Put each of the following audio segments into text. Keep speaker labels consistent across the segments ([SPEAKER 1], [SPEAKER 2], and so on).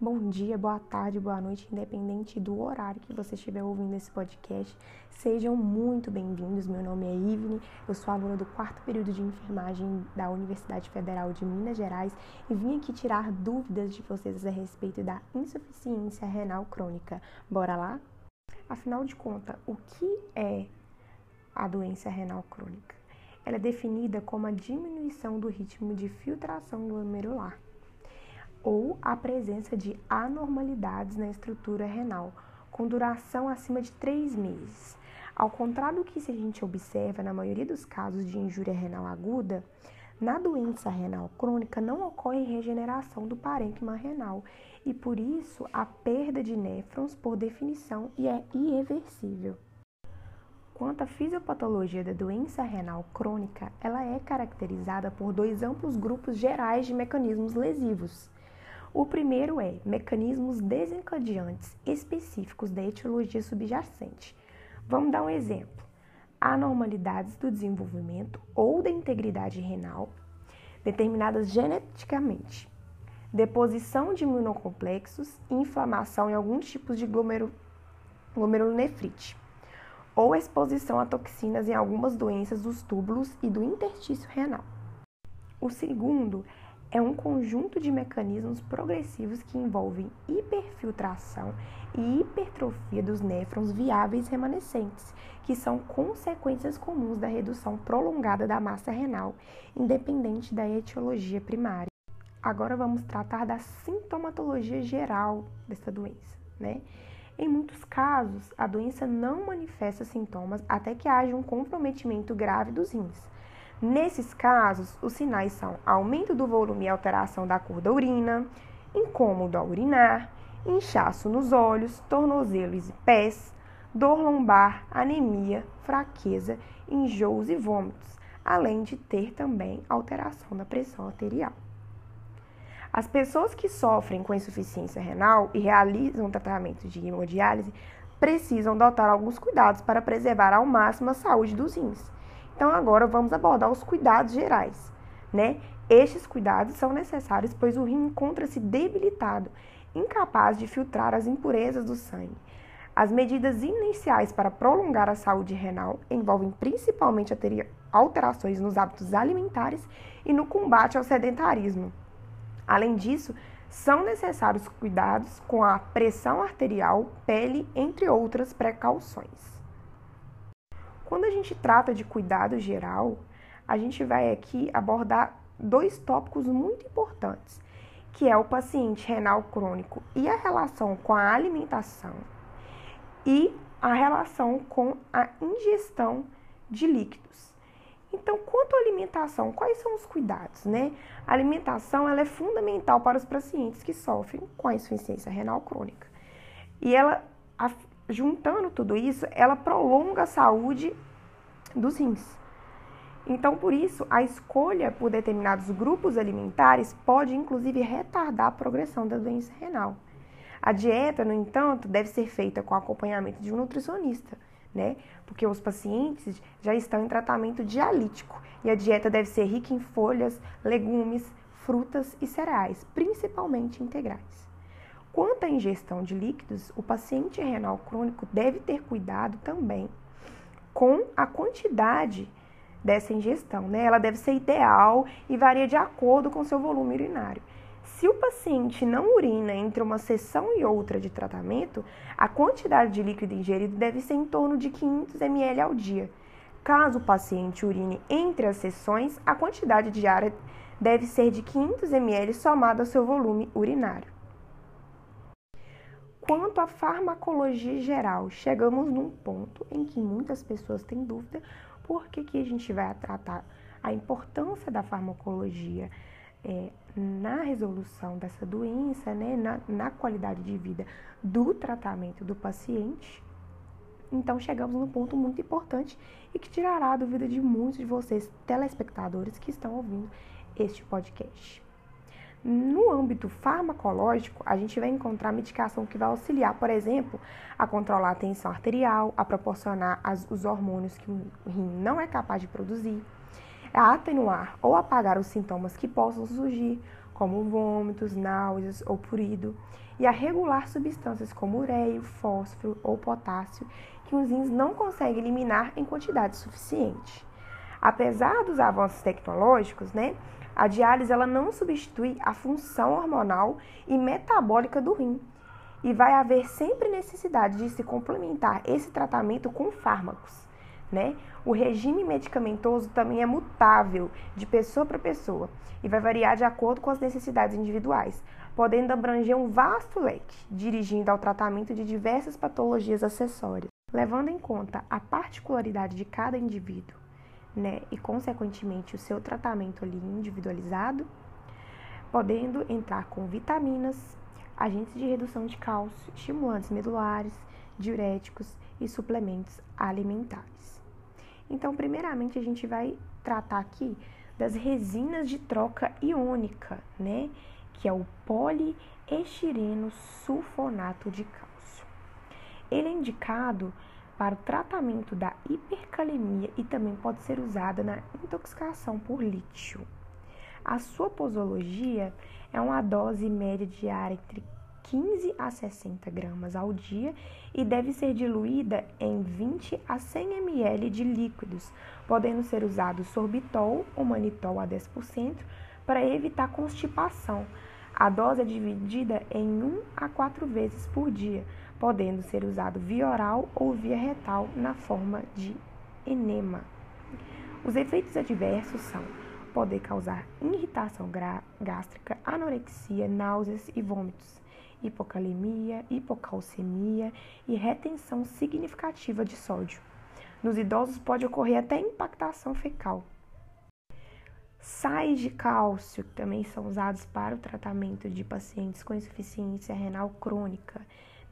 [SPEAKER 1] Bom dia, boa tarde, boa noite, independente do horário que você estiver ouvindo esse podcast. Sejam muito bem-vindos. Meu nome é Ivne, eu sou aluna do quarto período de enfermagem da Universidade Federal de Minas Gerais e vim aqui tirar dúvidas de vocês a respeito da insuficiência renal crônica. Bora lá? Afinal de contas, o que é a doença renal crônica? Ela é definida como a diminuição do ritmo de filtração glomerular ou a presença de anormalidades na estrutura renal, com duração acima de três meses. Ao contrário do que a gente observa na maioria dos casos de injúria renal aguda, na doença renal crônica não ocorre regeneração do parênquima renal e por isso a perda de néfrons, por definição, é irreversível. Quanto à fisiopatologia da doença renal crônica, ela é caracterizada por dois amplos grupos gerais de mecanismos lesivos, o primeiro é mecanismos desencadeantes específicos da etiologia subjacente. Vamos dar um exemplo: anormalidades do desenvolvimento ou da integridade renal determinadas geneticamente, deposição de imunocomplexos e inflamação em alguns tipos de glomerulonefrite, ou exposição a toxinas em algumas doenças dos túbulos e do interstício renal. O segundo é um conjunto de mecanismos progressivos que envolvem hiperfiltração e hipertrofia dos néfrons viáveis remanescentes, que são consequências comuns da redução prolongada da massa renal, independente da etiologia primária. Agora vamos tratar da sintomatologia geral dessa doença, né? Em muitos casos, a doença não manifesta sintomas até que haja um comprometimento grave dos rins. Nesses casos, os sinais são aumento do volume e alteração da cor da urina, incômodo ao urinar, inchaço nos olhos, tornozelos e pés, dor lombar, anemia, fraqueza, enjoos e vômitos, além de ter também alteração da pressão arterial. As pessoas que sofrem com insuficiência renal e realizam tratamento de hemodiálise precisam adotar alguns cuidados para preservar ao máximo a saúde dos rins. Então agora vamos abordar os cuidados gerais, né? Estes cuidados são necessários pois o rim encontra-se debilitado, incapaz de filtrar as impurezas do sangue. As medidas iniciais para prolongar a saúde renal envolvem principalmente alterações nos hábitos alimentares e no combate ao sedentarismo. Além disso, são necessários cuidados com a pressão arterial, pele, entre outras precauções. Quando a gente trata de cuidado geral, a gente vai aqui abordar dois tópicos muito importantes, que é o paciente renal crônico e a relação com a alimentação e a relação com a ingestão de líquidos. Então, quanto à alimentação, quais são os cuidados, né? A alimentação ela é fundamental para os pacientes que sofrem com a insuficiência renal crônica. E ela, juntando tudo isso, ela prolonga a saúde dos rins. Então, por isso, a escolha por determinados grupos alimentares pode inclusive retardar a progressão da doença renal. A dieta, no entanto, deve ser feita com acompanhamento de um nutricionista, né? Porque os pacientes já estão em tratamento dialítico e a dieta deve ser rica em folhas, legumes, frutas e cereais, principalmente integrais. Quanto à ingestão de líquidos, o paciente renal crônico deve ter cuidado também com a quantidade dessa ingestão, né? Ela deve ser ideal e varia de acordo com seu volume urinário. Se o paciente não urina entre uma sessão e outra de tratamento, a quantidade de líquido ingerido deve ser em torno de 500 ml ao dia. Caso o paciente urine entre as sessões, a quantidade diária deve ser de 500 ml somada ao seu volume urinário. Quanto à farmacologia geral, chegamos num ponto em que muitas pessoas têm dúvida por que, que a gente vai tratar a importância da farmacologia é, na resolução dessa doença, né, na, na qualidade de vida do tratamento do paciente. Então chegamos num ponto muito importante e que tirará a dúvida de muitos de vocês, telespectadores, que estão ouvindo este podcast. No âmbito farmacológico, a gente vai encontrar medicação que vai auxiliar, por exemplo, a controlar a tensão arterial, a proporcionar as, os hormônios que o rim não é capaz de produzir, a atenuar ou apagar os sintomas que possam surgir, como vômitos, náuseas ou purido, e a regular substâncias como ureio, fósforo ou potássio que os rins não conseguem eliminar em quantidade suficiente. Apesar dos avanços tecnológicos, né, a diálise ela não substitui a função hormonal e metabólica do rim. E vai haver sempre necessidade de se complementar esse tratamento com fármacos. Né? O regime medicamentoso também é mutável de pessoa para pessoa e vai variar de acordo com as necessidades individuais, podendo abranger um vasto leque, dirigindo ao tratamento de diversas patologias acessórias, levando em conta a particularidade de cada indivíduo né, e consequentemente o seu tratamento ali individualizado, podendo entrar com vitaminas, agentes de redução de cálcio, estimulantes medulares, diuréticos e suplementos alimentares. Então, primeiramente, a gente vai tratar aqui das resinas de troca iônica, né, que é o poliestireno sulfonato de cálcio. Ele é indicado para o tratamento da hipercalemia e também pode ser usada na intoxicação por lítio. A sua posologia é uma dose média diária entre 15 a 60 gramas ao dia e deve ser diluída em 20 a 100 ml de líquidos, podendo ser usado sorbitol ou manitol a 10% para evitar constipação. A dose é dividida em 1 a 4 vezes por dia, podendo ser usado via oral ou via retal na forma de enema. Os efeitos adversos são poder causar irritação gástrica, anorexia, náuseas e vômitos, hipocalemia, hipocalcemia e retenção significativa de sódio. Nos idosos pode ocorrer até impactação fecal. Sais de cálcio também são usados para o tratamento de pacientes com insuficiência renal crônica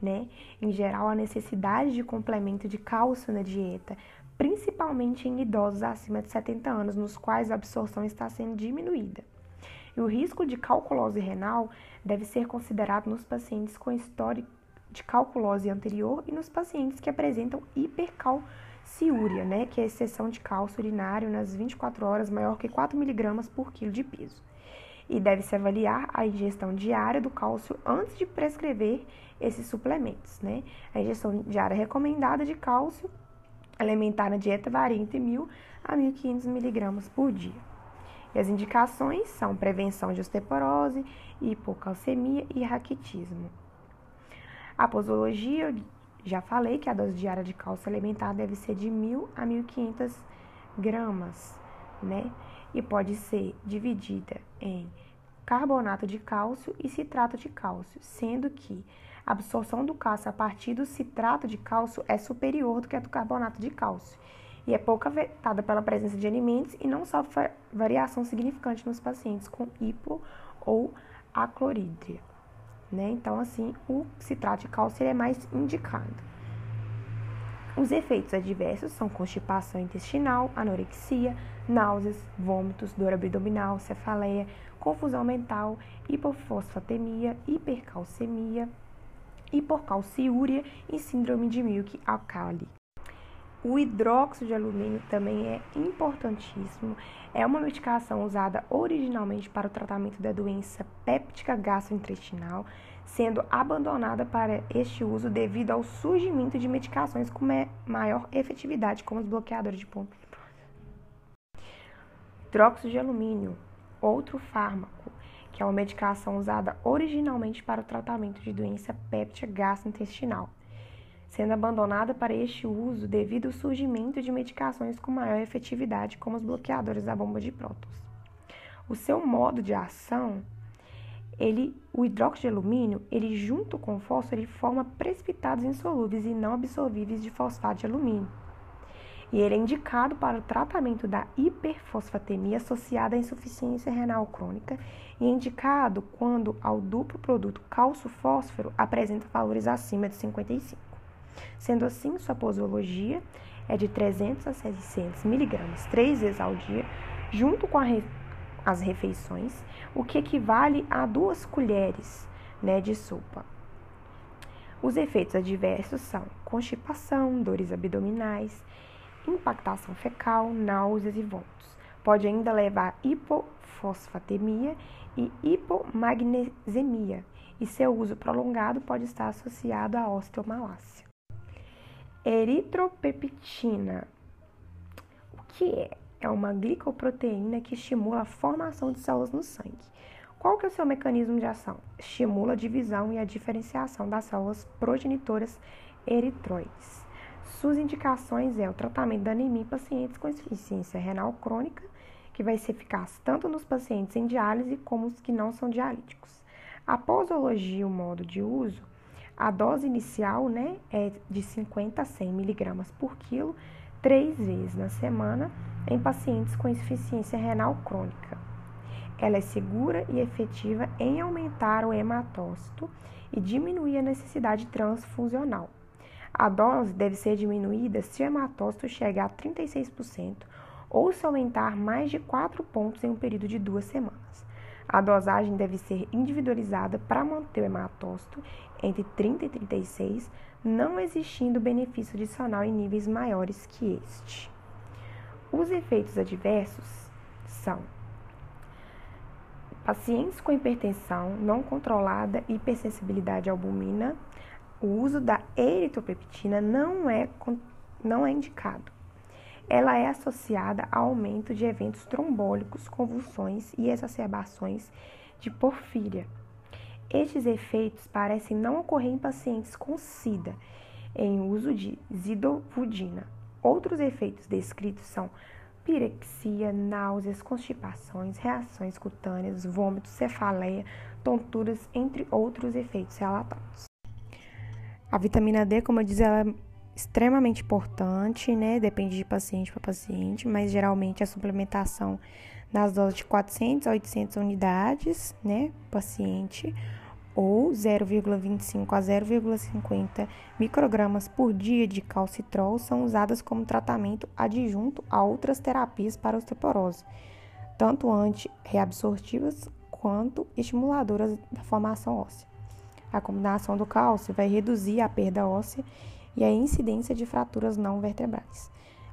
[SPEAKER 1] né? Em geral, a necessidade de complemento de cálcio na dieta, principalmente em idosos acima de 70 anos, nos quais a absorção está sendo diminuída. E o risco de calculose renal deve ser considerado nos pacientes com história de calculose anterior e nos pacientes que apresentam hipercalciúria, né, que é a exceção de cálcio urinário nas 24 horas maior que 4 mg por quilo de peso. E deve-se avaliar a ingestão diária do cálcio antes de prescrever esses suplementos, né? A ingestão diária recomendada de cálcio alimentar na dieta varia entre 1.000 a 1.500 miligramas por dia. E as indicações são prevenção de osteoporose, hipocalcemia e raquitismo. A posologia, já falei que a dose diária de cálcio alimentar deve ser de 1.000 a 1.500 gramas, né? E pode ser dividida em carbonato de cálcio e citrato de cálcio, sendo que a absorção do cálcio a partir do citrato de cálcio é superior do que a do carbonato de cálcio e é pouco afetada pela presença de alimentos e não sofre variação significante nos pacientes com hipo ou aclorídria. Né? Então, assim, o citrato de cálcio é mais indicado. Os efeitos adversos são constipação intestinal, anorexia, náuseas, vômitos, dor abdominal, cefaleia, confusão mental, hipofosfatemia, hipercalcemia, hiporcalciúria e síndrome de Milk alcali. O hidróxido de alumínio também é importantíssimo. É uma medicação usada originalmente para o tratamento da doença péptica gastrointestinal, sendo abandonada para este uso devido ao surgimento de medicações com maior efetividade, como os bloqueadores de pompa. Hidróxido de alumínio, outro fármaco que é uma medicação usada originalmente para o tratamento de doença péptica gastrointestinal, sendo abandonada para este uso devido ao surgimento de medicações com maior efetividade, como os bloqueadores da bomba de prótons. O seu modo de ação, ele, o hidróxido de alumínio, ele junto com o fósforo, ele forma precipitados insolúveis e não absorvíveis de fosfato de alumínio e ele é indicado para o tratamento da hiperfosfatemia associada à insuficiência renal crônica e é indicado quando ao duplo produto cálcio-fósforo apresenta valores acima de 55. Sendo assim, sua posologia é de 300 a 600 miligramas três vezes ao dia, junto com re... as refeições, o que equivale a duas colheres né, de sopa. Os efeitos adversos são constipação, dores abdominais, impactação fecal, náuseas e vômitos. Pode ainda levar hipofosfatemia e hipomagnesemia, e seu uso prolongado pode estar associado à osteomalácia. Eritropeptina. O que é? É uma glicoproteína que estimula a formação de células no sangue. Qual que é o seu mecanismo de ação? Estimula a divisão e a diferenciação das células progenitoras eritroides. Suas indicações é o tratamento da anemia em pacientes com insuficiência renal crônica, que vai ser eficaz tanto nos pacientes em diálise como os que não são dialíticos. A posologia o modo de uso, a dose inicial né, é de 50 a 100 miligramas por quilo, três vezes na semana, em pacientes com insuficiência renal crônica. Ela é segura e efetiva em aumentar o hematócito e diminuir a necessidade transfusional. A dose deve ser diminuída se o hematócito chegar a 36% ou se aumentar mais de 4 pontos em um período de duas semanas. A dosagem deve ser individualizada para manter o hematócito entre 30 e 36, não existindo benefício adicional em níveis maiores que este. Os efeitos adversos são pacientes com hipertensão não controlada hipersensibilidade à albumina, o uso da eritropeptina não é, não é indicado. Ela é associada ao aumento de eventos trombólicos, convulsões e exacerbações de porfíria. Estes efeitos parecem não ocorrer em pacientes com SIDA, em uso de zidovudina. Outros efeitos descritos são pirexia, náuseas, constipações, reações cutâneas, vômitos, cefaleia, tonturas, entre outros efeitos relatados. A vitamina D, como eu disse, ela é extremamente importante, né? Depende de paciente para paciente, mas geralmente a suplementação nas doses de 400 a 800 unidades, né, paciente, ou 0,25 a 0,50 microgramas por dia de calcitrol são usadas como tratamento adjunto a outras terapias para osteoporose, tanto anti-reabsortivas quanto estimuladoras da formação óssea. A combinação do cálcio vai reduzir a perda óssea e a incidência de fraturas não vertebrais.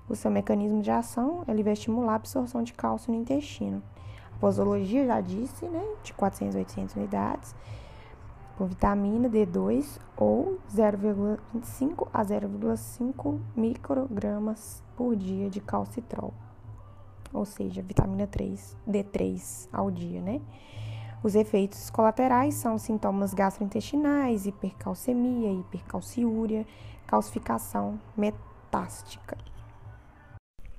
[SPEAKER 1] O seu mecanismo de ação ele vai estimular a absorção de cálcio no intestino. A posologia já disse, né, de 400 a 800 unidades, com vitamina D2 ou 0,25 a 0,5 microgramas por dia de calcitrol, ou seja, vitamina 3, D3 ao dia, né? Os efeitos colaterais são sintomas gastrointestinais, hipercalcemia, hipercalciúria, calcificação metástica.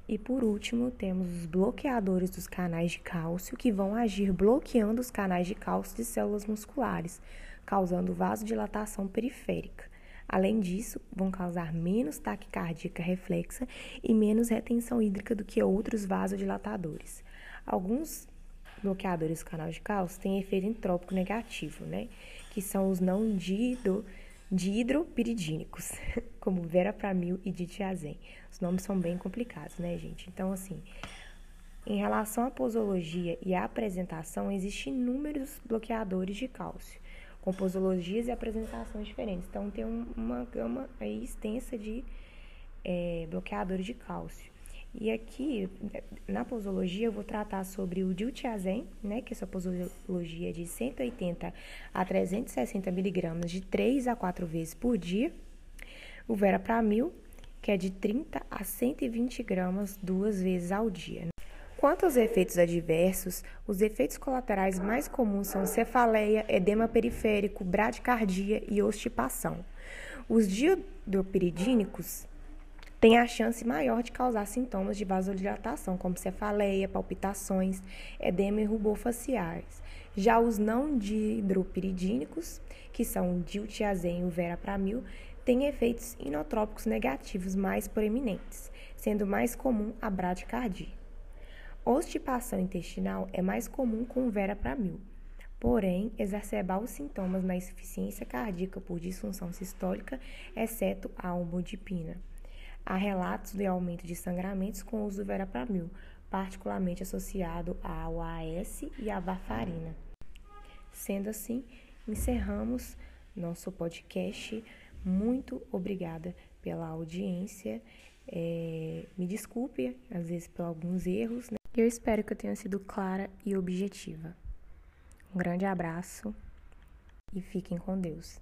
[SPEAKER 1] E por último, temos os bloqueadores dos canais de cálcio, que vão agir bloqueando os canais de cálcio de células musculares, causando vasodilatação periférica. Além disso, vão causar menos taquicardia reflexa e menos retenção hídrica do que outros vasodilatadores. Alguns bloqueadores do canal de cálcio têm efeito entrópico negativo, né? Que são os não dido, dihidropiridínicos, como verapamil e ditiazem. Os nomes são bem complicados, né, gente? Então, assim, em relação à posologia e à apresentação, existem inúmeros bloqueadores de cálcio, com posologias e apresentações diferentes. Então, tem uma gama aí extensa de é, bloqueadores de cálcio. E aqui, na posologia, eu vou tratar sobre o diltiazem, né, que essa posologia é de 180 a 360 miligramas de 3 a 4 vezes por dia. O verapamil, que é de 30 a 120 gramas duas vezes ao dia. Quanto aos efeitos adversos, os efeitos colaterais mais comuns são cefaleia, edema periférico, bradicardia e ostipação. Os diodopiridínicos tem a chance maior de causar sintomas de vasodilatação, como cefaleia, palpitações, edema e rubor faciais. Já os não dihidropiridínicos, que são diltiazem e o verapamil, têm efeitos inotrópicos negativos mais proeminentes, sendo mais comum a bradicardia. Ostipação intestinal é mais comum com o verapamil, porém exacerbar os sintomas na insuficiência cardíaca por disfunção sistólica, exceto a homodipina. Há relatos de aumento de sangramentos com o uso do verapamil, particularmente associado ao AS e à varfarina. Sendo assim, encerramos nosso podcast. Muito obrigada pela audiência. É, me desculpe, às vezes, por alguns erros. Né? Eu espero que eu tenha sido clara e objetiva. Um grande abraço e fiquem com Deus.